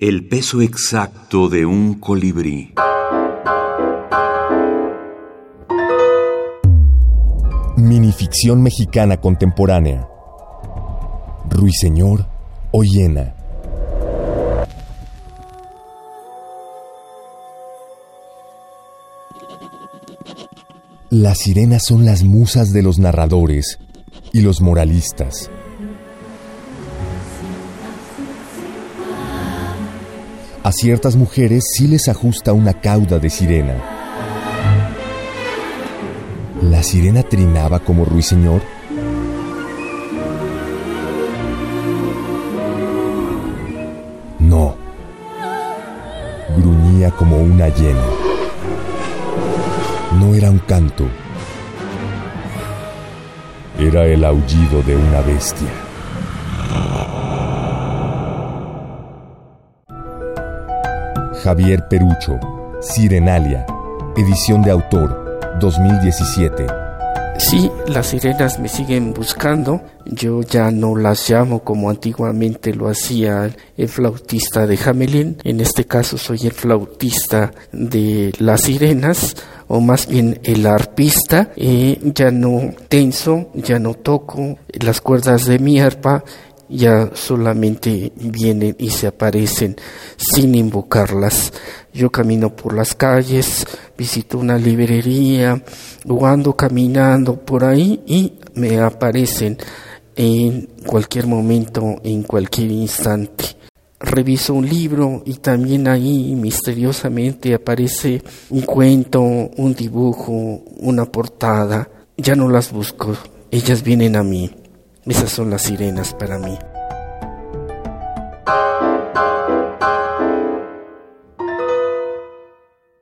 El peso exacto de un colibrí. Minificción mexicana contemporánea. Ruiseñor o hiena. Las sirenas son las musas de los narradores y los moralistas. A ciertas mujeres sí les ajusta una cauda de sirena. ¿La sirena trinaba como ruiseñor? No. Gruñía como una hiena. No era un canto. Era el aullido de una bestia. Javier Perucho, Sirenalia, edición de autor, 2017. Sí, las sirenas me siguen buscando. Yo ya no las llamo como antiguamente lo hacía el flautista de Hamelin. En este caso soy el flautista de las sirenas o más bien el arpista. Eh, ya no tenso, ya no toco las cuerdas de mi arpa ya solamente vienen y se aparecen sin invocarlas. Yo camino por las calles, visito una librería, o ando caminando por ahí y me aparecen en cualquier momento, en cualquier instante. Reviso un libro y también ahí misteriosamente aparece un cuento, un dibujo, una portada. Ya no las busco, ellas vienen a mí. Esas son las sirenas para mí.